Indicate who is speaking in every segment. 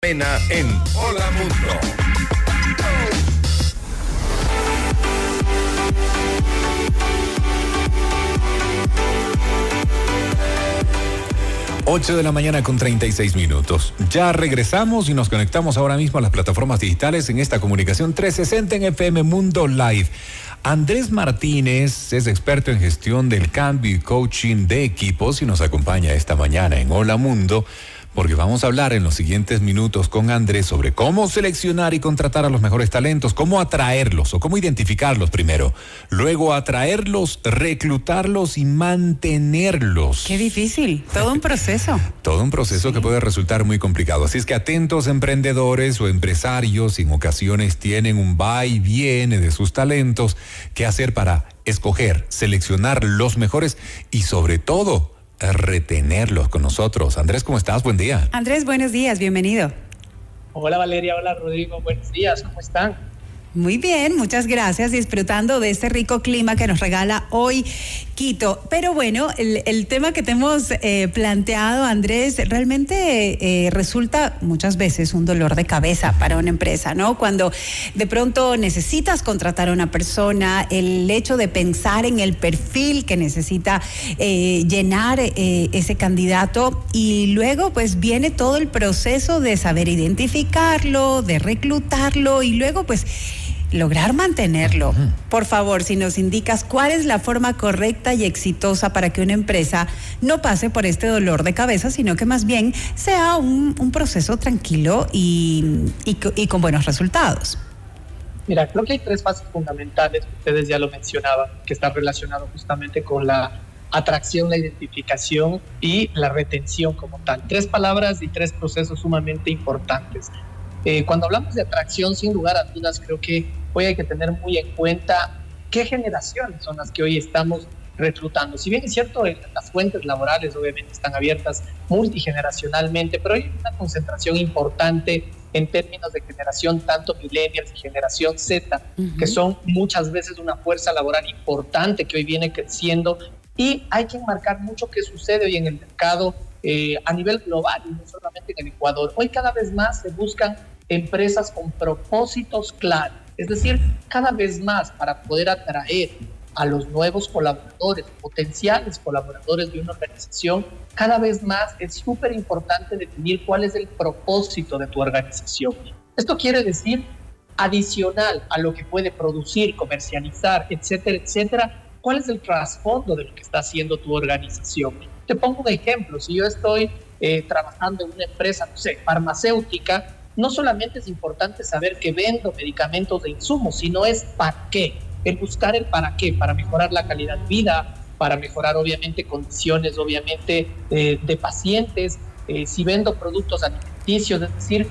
Speaker 1: En Hola Mundo.
Speaker 2: Ocho de la mañana con 36 minutos. Ya regresamos y nos conectamos ahora mismo a las plataformas digitales en esta comunicación 360 en FM Mundo Live. Andrés Martínez es experto en gestión del cambio y coaching de equipos y nos acompaña esta mañana en Hola Mundo porque vamos a hablar en los siguientes minutos con Andrés sobre cómo seleccionar y contratar a los mejores talentos, cómo atraerlos o cómo identificarlos primero, luego atraerlos, reclutarlos y mantenerlos.
Speaker 3: Qué difícil, todo un proceso.
Speaker 2: todo un proceso que puede resultar muy complicado. Así es que atentos emprendedores o empresarios, en ocasiones tienen un va y viene de sus talentos, qué hacer para escoger, seleccionar los mejores y sobre todo, retenerlos con nosotros. Andrés, ¿cómo estás? Buen día.
Speaker 3: Andrés, buenos días, bienvenido.
Speaker 4: Hola Valeria, hola Rodrigo, buenos días, ¿cómo están?
Speaker 3: Muy bien, muchas gracias. Disfrutando de este rico clima que nos regala hoy Quito. Pero bueno, el, tema que te hemos eh, planteado, Andrés, realmente eh, resulta muchas veces un dolor de cabeza para una empresa, ¿no? Cuando de pronto necesitas contratar a una persona, el hecho de pensar en el perfil que necesita eh, llenar ese candidato y luego pues viene todo el proceso de saber identificarlo, de reclutarlo y luego pues lograr mantenerlo. Por favor, si nos indicas cuál es la forma correcta y exitosa para que una empresa no pase por este dolor de cabeza, sino que más bien sea un, proceso tranquilo y, y, con buenos resultados.
Speaker 4: Mira, creo que hay tres fases fundamentales, ustedes ya lo mencionaban, que están relacionados justamente con la atracción, la identificación y la retención como tal. Tres palabras y tres procesos sumamente importantes. Eh, cuando hablamos de atracción, sin lugar a dudas, creo que hoy hay que tener muy en cuenta qué generaciones son las que hoy estamos reclutando. Si bien es cierto, las fuentes laborales obviamente están abiertas multigeneracionalmente, pero hay una concentración importante en términos de generación, tanto millennials y generación Z, que son muchas veces una fuerza laboral importante que hoy viene creciendo y hay que enmarcar mucho qué sucede hoy en el mercado eh, a nivel global y no solamente en el Ecuador. Hoy cada vez más se buscan empresas con propósitos claros, es decir, cada vez más para poder atraer a los nuevos colaboradores, potenciales colaboradores de una organización, cada vez más es súper importante definir cuál es el propósito de tu organización. Esto quiere decir, adicional a lo que puede producir, comercializar, etcétera, etcétera, cuál es el trasfondo de lo que está haciendo tu organización. Te pongo un ejemplo, si yo estoy eh, trabajando en una empresa, no sé, farmacéutica, no solamente es importante saber que vendo medicamentos de insumos, sino es para qué, el buscar el para qué, para mejorar la calidad de vida, para mejorar obviamente condiciones obviamente eh, de pacientes, eh, si vendo productos alimenticios, es decir,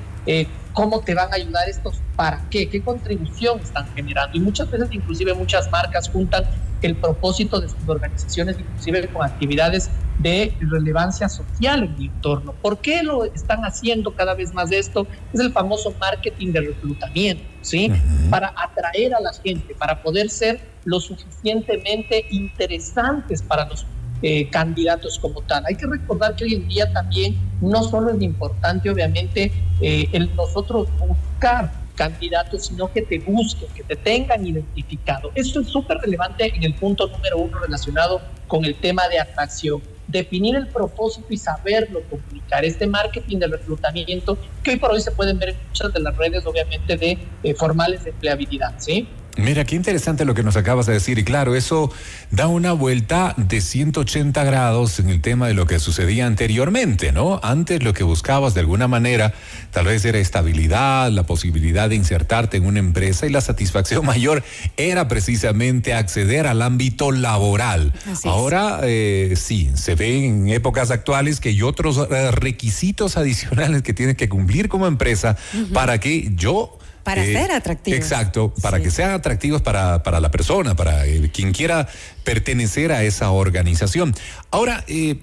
Speaker 4: cómo te van a ayudar estos para qué, qué contribución están generando. Y muchas veces inclusive muchas marcas juntan el propósito de sus organizaciones, inclusive con actividades de relevancia social en el entorno. ¿Por qué lo están haciendo cada vez más esto? Es el famoso marketing de reclutamiento, ¿sí? Para atraer a la gente, para poder ser lo suficientemente interesantes para los eh, candidatos como tal. Hay que recordar que hoy en día también no solo es importante, obviamente, eh, el nosotros buscar candidatos, sino que te busquen, que te tengan identificado. Esto es súper relevante en el punto número uno relacionado con el tema de atracción. Definir el propósito y saberlo comunicar. Este marketing de reclutamiento que hoy por hoy se pueden ver en muchas de las redes, obviamente, de eh, formales de empleabilidad, ¿sí?
Speaker 2: Mira, qué interesante lo que nos acabas de decir. Y claro, eso da una vuelta de 180 grados en el tema de lo que sucedía anteriormente, ¿no? Antes lo que buscabas de alguna manera tal vez era estabilidad, la posibilidad de insertarte en una empresa y la satisfacción mayor era precisamente acceder al ámbito laboral. Ahora eh, sí, se ve en épocas actuales que hay otros eh, requisitos adicionales que tienes que cumplir como empresa para que yo
Speaker 3: para eh, ser atractivos.
Speaker 2: Exacto, para que sean atractivos para, para la persona, para quien quiera pertenecer a esa organización. Ahora, eh,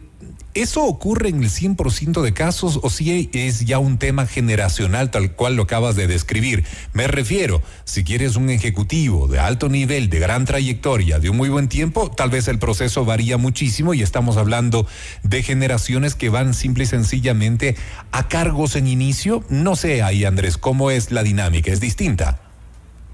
Speaker 2: ¿Eso ocurre en el 100% de casos o si es ya un tema generacional tal cual lo acabas de describir? Me refiero, si quieres un ejecutivo de alto nivel, de gran trayectoria, de un muy buen tiempo, tal vez el proceso varía muchísimo y estamos hablando de generaciones que van simple y sencillamente a cargos en inicio. No sé ahí, Andrés, cómo es la dinámica, es distinta.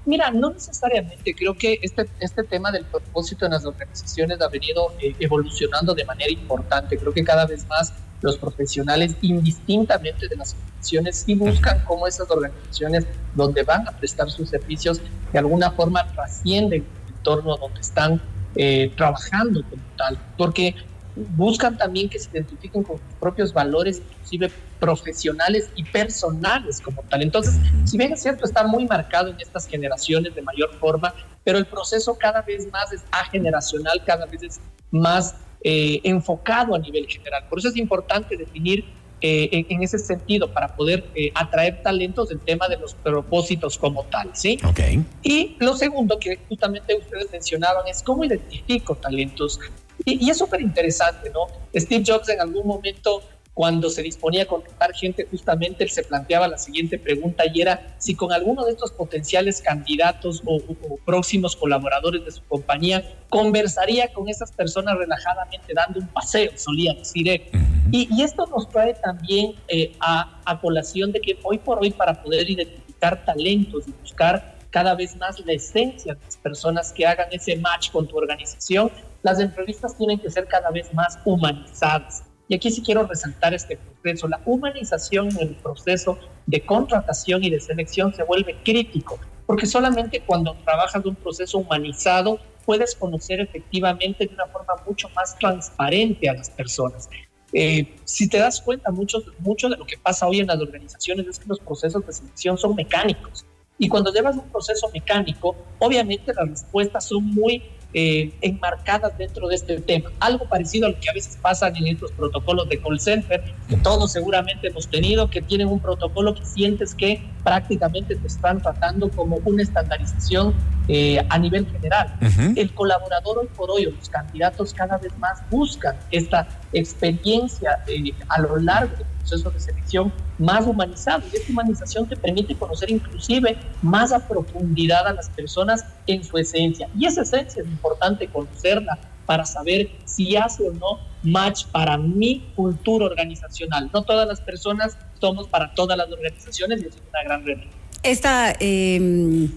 Speaker 4: Mira, no necesariamente. Creo que este, este tema del propósito en las organizaciones ha venido eh, evolucionando de manera importante. Creo que cada vez más los profesionales, indistintamente de las organizaciones, sí buscan cómo esas organizaciones donde van a prestar sus servicios de alguna forma trascienden el entorno donde están eh, trabajando como tal. Porque buscan también que se identifiquen con sus propios valores, inclusive profesionales y personales como tal. Entonces, si bien es cierto, está muy marcado en estas generaciones de mayor forma, pero el proceso cada vez más es ageneracional, cada vez es más eh, enfocado a nivel general. Por eso es importante definir eh, en, ese sentido para poder eh, atraer talentos el tema de los propósitos como tal, ¿sí?
Speaker 2: Okay.
Speaker 4: Y lo segundo que justamente ustedes mencionaban es cómo identifico talentos. Y, es súper interesante, ¿no? Steve Jobs en algún momento, cuando se disponía a contratar gente, justamente él se planteaba la siguiente pregunta y era si con alguno de estos potenciales candidatos o, próximos colaboradores de su compañía conversaría con esas personas relajadamente dando un paseo, solía decir él. Y, esto nos trae también eh, a, a colación de que hoy por hoy para poder identificar talentos y buscar cada vez más la esencia de las personas que hagan ese match con tu organización, las entrevistas tienen que ser cada vez más humanizadas. Y aquí sí quiero resaltar este proceso. La humanización en el proceso de contratación y de selección se vuelve crítico, porque solamente cuando trabajas un proceso humanizado puedes conocer efectivamente de una forma mucho más transparente a las personas. Eh, si te das cuenta, mucho, mucho de lo que pasa hoy en las organizaciones es que los procesos de selección son mecánicos. Y cuando llevas un proceso mecánico, obviamente las respuestas son muy eh, enmarcadas dentro de este tema. Algo parecido a lo que a veces pasa en estos protocolos de call center, que todos seguramente hemos tenido, que tienen un protocolo que sientes que prácticamente te están tratando como una estandarización eh, a nivel general. El colaborador hoy por hoy, los candidatos cada vez más buscan esta experiencia eh, a lo largo del proceso de selección más humanizado. Y esta humanización te permite conocer inclusive más a profundidad a las personas en su esencia. Y esa esencia es importante conocerla para saber si hace o no match para mi cultura organizacional. No todas las personas somos para todas las organizaciones y es una gran realidad.
Speaker 3: Esta eh,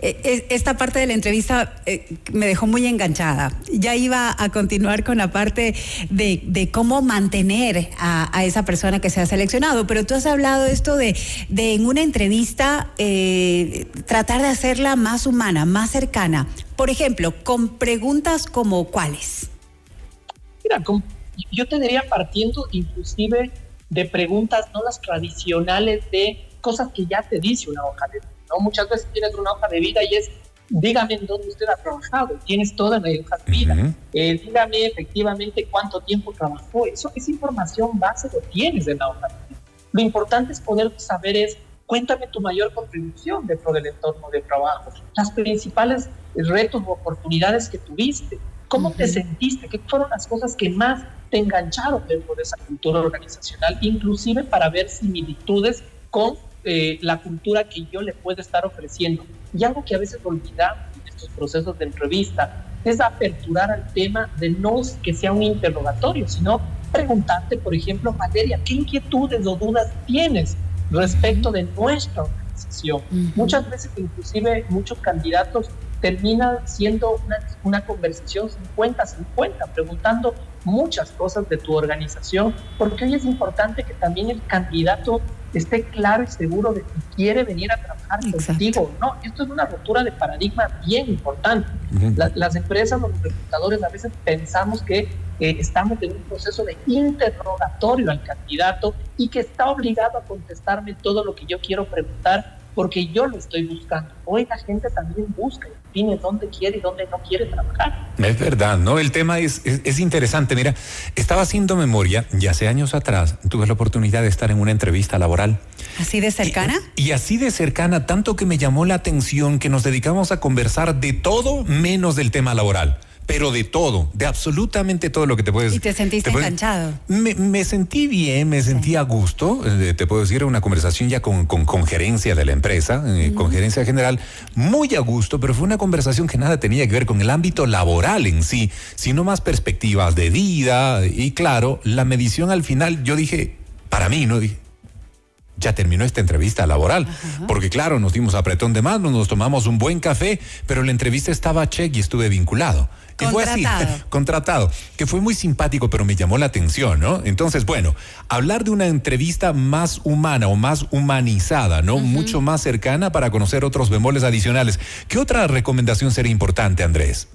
Speaker 3: esta parte de la entrevista eh, me dejó muy enganchada. Ya iba a continuar con la parte de, cómo mantener a, esa persona que se ha seleccionado, pero tú has hablado esto de, de en una entrevista eh, tratar de hacerla más humana, más cercana. Por ejemplo, con preguntas como cuáles.
Speaker 4: Mira, yo te diría partiendo inclusive de preguntas no las tradicionales de cosas que ya te dice una hoja de ¿no? Muchas veces tienes una hoja de vida y es, dígame en dónde usted ha trabajado, tienes toda la hoja de vida, eh, dígame efectivamente cuánto tiempo trabajó, eso, esa información base lo tienes en la hoja de vida. Lo importante es poder saber es, cuéntame tu mayor contribución dentro del entorno de trabajo, las principales retos o oportunidades que tuviste, cómo te sentiste, qué fueron las cosas que más te engancharon dentro de esa cultura organizacional, inclusive para ver similitudes con eh, la cultura que yo le puedo estar ofreciendo. Y algo que a veces olvidamos en estos procesos de entrevista es aperturar al tema de no que sea un interrogatorio, sino preguntarte, por ejemplo, Valeria, ¿qué inquietudes o dudas tienes respecto de nuestra organización? Muchas veces, inclusive, muchos candidatos terminan siendo una, una conversación 50-50, preguntando muchas cosas de tu organización, porque hoy es importante que también el candidato esté claro y seguro de que quiere venir a trabajar contigo. No, esto es una ruptura de paradigma bien importante. las empresas, los reclutadores a veces pensamos que eh, estamos en un proceso de interrogatorio al candidato y que está obligado a contestarme todo lo que yo quiero preguntar porque yo lo estoy buscando. Hoy la gente también busca y define dónde quiere y dónde no quiere trabajar.
Speaker 2: Es verdad, ¿no? El tema es, es, interesante. Mira, estaba haciendo memoria y hace años atrás tuve la oportunidad de estar en una entrevista laboral.
Speaker 3: ¿Así de cercana?
Speaker 2: Y, así de cercana, tanto que me llamó la atención que nos dedicamos a conversar de todo menos del tema laboral pero de todo, de absolutamente todo lo que te puedes...
Speaker 3: ¿Y te sentiste enganchado?
Speaker 2: Me, sentí bien, me sentí a gusto, eh, te puedo decir, una conversación ya con, con, gerencia de la empresa, eh, con gerencia general, muy a gusto, pero fue una conversación que nada tenía que ver con el ámbito laboral en sí, sino más perspectivas de vida y claro, la medición al final, yo dije, para mí, ¿no? Dije, ya terminó esta entrevista laboral. Porque claro, nos dimos apretón de manos, nos tomamos un buen café, pero la entrevista estaba check y estuve vinculado.
Speaker 3: Y fue así,
Speaker 2: contratado, que fue muy simpático, pero me llamó la atención, ¿no? Entonces, bueno, hablar de una entrevista más humana o más humanizada, ¿no? Mucho más cercana para conocer otros bemoles adicionales. ¿Qué otra recomendación sería importante, Andrés?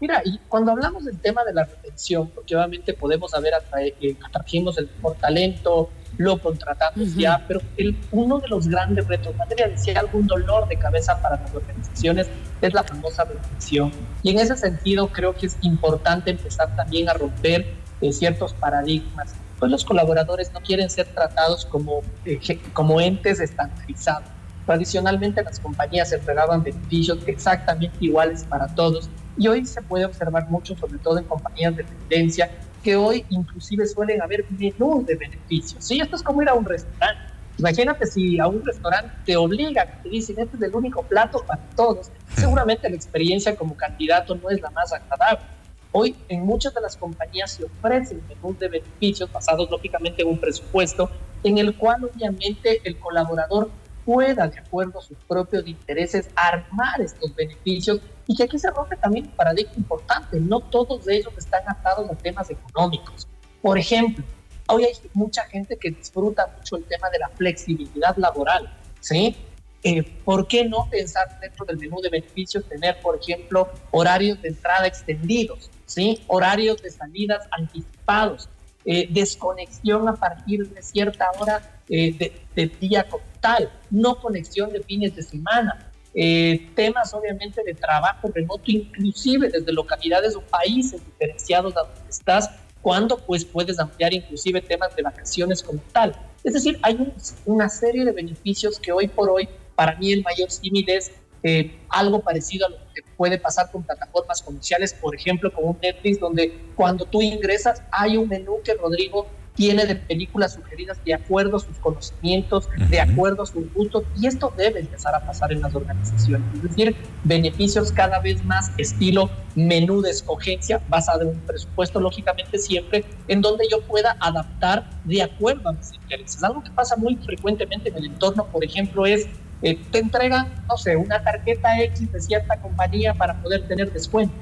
Speaker 4: Mira, y cuando hablamos del tema de la retención, porque obviamente podemos saber que atrajimos el mejor talento, lo contratamos ya, pero el, uno de los grandes retos, materia de si hay algún dolor de cabeza para las organizaciones, es la famosa retención. Y en ese sentido creo que es importante empezar también a romper eh, ciertos paradigmas. Pues los colaboradores no quieren ser tratados como, eh, como entes estandarizados. Tradicionalmente las compañías entregaban beneficios exactamente iguales para todos y hoy se puede observar mucho, sobre todo en compañías de tendencia, que hoy inclusive suelen haber menús de beneficios. Sí, esto es como ir a un restaurante. Imagínate si a un restaurante te obligan, te dicen, este es el único plato para todos. Seguramente la experiencia como candidato no es la más agradable. Hoy en muchas de las compañías se ofrecen menús de beneficios basados lógicamente en un presupuesto en el cual obviamente el colaborador pueda, de acuerdo a sus propios intereses, armar estos beneficios y que aquí se rompe también un paradigma importante. No todos ellos están atados a temas económicos. Por ejemplo, hoy hay mucha gente que disfruta mucho el tema de la flexibilidad laboral, ¿sí? Eh, ¿Por qué no pensar dentro del menú de beneficios tener, por ejemplo, horarios de entrada extendidos, ¿sí? horarios de salidas anticipados, eh, desconexión a partir de cierta hora eh, de, día como tal, no conexión de fines de semana, eh, temas obviamente de trabajo remoto, inclusive desde localidades o países diferenciados de donde estás, cuando pues puedes ampliar inclusive temas de vacaciones como tal. Es decir, hay una serie de beneficios que hoy por hoy, para mí el mayor símil es eh, algo parecido a lo que puede pasar con plataformas comerciales, por ejemplo, con un Netflix, donde cuando tú ingresas hay un menú que Rodrigo tiene de películas sugeridas de acuerdo a sus conocimientos, de acuerdo a sus gustos, y esto debe empezar a pasar en las organizaciones. Es decir, beneficios cada vez más estilo menú de escogencia, basado en un presupuesto, lógicamente siempre, en donde yo pueda adaptar de acuerdo a mis intereses. Algo que pasa muy frecuentemente en el entorno, por ejemplo, es eh, te entregan, no sé, una tarjeta X de cierta compañía para poder tener descuento.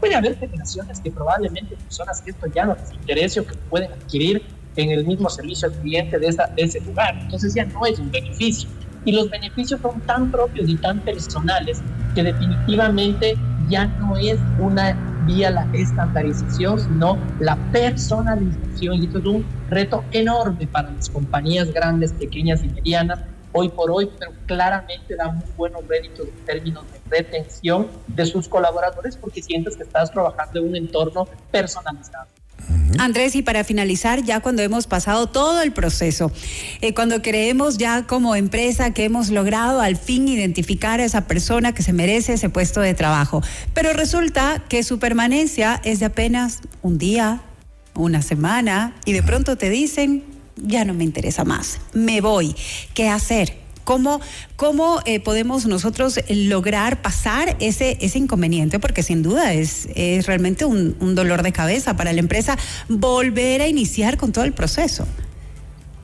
Speaker 4: Puede haber generaciones que probablemente personas que esto ya no les interese o que pueden adquirir en el mismo servicio al cliente de, esa, de ese lugar. Entonces ya no es un beneficio. Y los beneficios son tan propios y tan personales que definitivamente ya no es una vía la estandarización, sino la personalización. Y esto es un reto enorme para las compañías grandes, pequeñas y medianas, hoy por hoy, pero claramente da muy buenos réditos en términos de retención de sus colaboradores porque sientes que estás trabajando en un entorno personalizado.
Speaker 3: Andrés, y para finalizar, ya cuando hemos pasado todo el proceso, eh, cuando creemos ya como empresa que hemos logrado al fin identificar a esa persona que se merece ese puesto de trabajo, pero resulta que su permanencia es de apenas un día, una semana, y de pronto te dicen, ya no me interesa más, me voy, ¿qué hacer? ¿Cómo, cómo eh, podemos nosotros lograr pasar ese, ese inconveniente? Porque sin duda es, es realmente un, un dolor de cabeza para la empresa volver a iniciar con todo el proceso.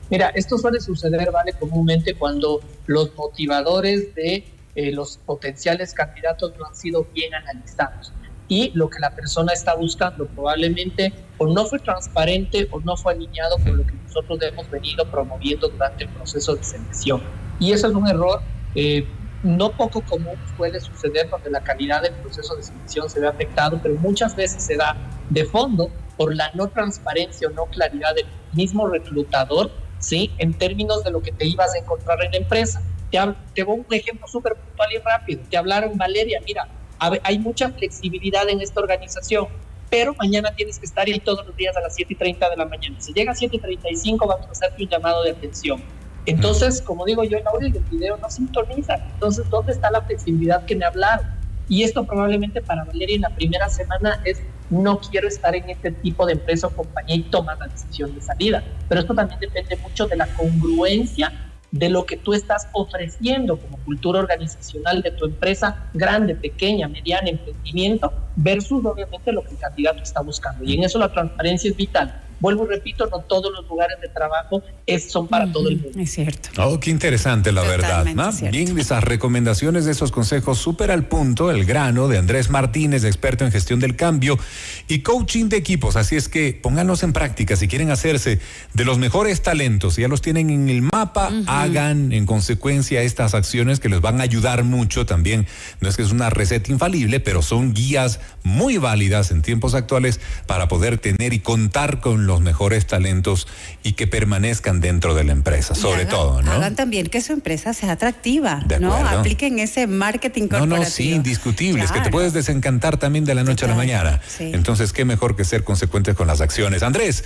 Speaker 4: Mira, esto suele suceder, ¿vale? Comúnmente cuando los motivadores de eh, los potenciales candidatos no han sido bien analizados y lo que la persona está buscando probablemente o no fue transparente o no fue alineado con lo que nosotros hemos venido promoviendo durante el proceso de selección. Y eso es un error eh, no poco común, suele suceder donde la calidad del proceso de selección se ve afectado, pero muchas veces se da de fondo por la no transparencia o no claridad del mismo reclutador, ¿sí? En términos de lo que te ibas a encontrar en la empresa. Te, te voy un ejemplo súper puntual y rápido. Te hablaron, Valeria, mira, hay mucha flexibilidad en esta organización, pero mañana tienes que estar ahí todos los días a las 7 y 30 de la mañana. Si llega a 7 y 35, vamos a hacerte un llamado de atención entonces, como digo yo, el audio y el video no sintonizan. Entonces, ¿dónde está la flexibilidad que me hablaron? Y esto probablemente para Valeria en la primera semana es no quiero estar en este tipo de empresa o compañía y tomar la decisión de salida. Pero esto también depende mucho de la congruencia de lo que tú estás ofreciendo como cultura organizacional de tu empresa, grande, pequeña, mediana, emprendimiento, versus obviamente lo que el candidato está buscando. Y en eso la transparencia es vital. Vuelvo y repito, no todos los lugares de trabajo es, son para todo el mundo.
Speaker 3: Es cierto.
Speaker 2: Oh, qué interesante, la verdad. ¿no? Bien, esas recomendaciones de esos consejos súper al punto, el grano de Andrés Martínez, experto en gestión del cambio y coaching de equipos. Así es que pónganlos en práctica. Si quieren hacerse de los mejores talentos, ya los tienen en el mapa, hagan en consecuencia estas acciones que les van a ayudar mucho también. No es que es una receta infalible, pero son guías muy válidas en tiempos actuales para poder tener y contar con los mejores talentos y que permanezcan dentro de la empresa, sobre todo, ¿no?
Speaker 3: Hagan también que su empresa sea atractiva, ¿no? Apliquen ese marketing corporativo.
Speaker 2: No, no, sí, indiscutible, es que te puedes desencantar también de la noche a la mañana. Entonces, qué mejor que ser consecuentes con las acciones. Andrés,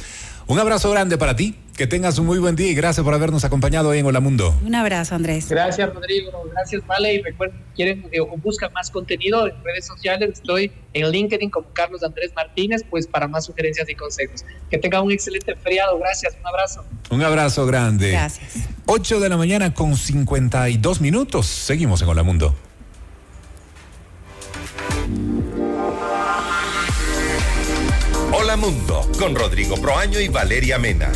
Speaker 2: un abrazo grande para ti. Que tengas un muy buen día y gracias por habernos acompañado hoy en Hola Mundo.
Speaker 3: Un abrazo, Andrés.
Speaker 4: Gracias, Rodrigo. Gracias, Vale. Y recuerden, quieren eh, o buscan más contenido en redes sociales, estoy en LinkedIn como Carlos Andrés Martínez, pues para más sugerencias y consejos. Que tengan un excelente feriado. Gracias. Un abrazo.
Speaker 2: Un abrazo grande.
Speaker 3: Gracias.
Speaker 2: 8 de la mañana con 52 minutos. Seguimos en Hola Mundo.
Speaker 1: Mundo con Rodrigo Proaño y Valeria Mena.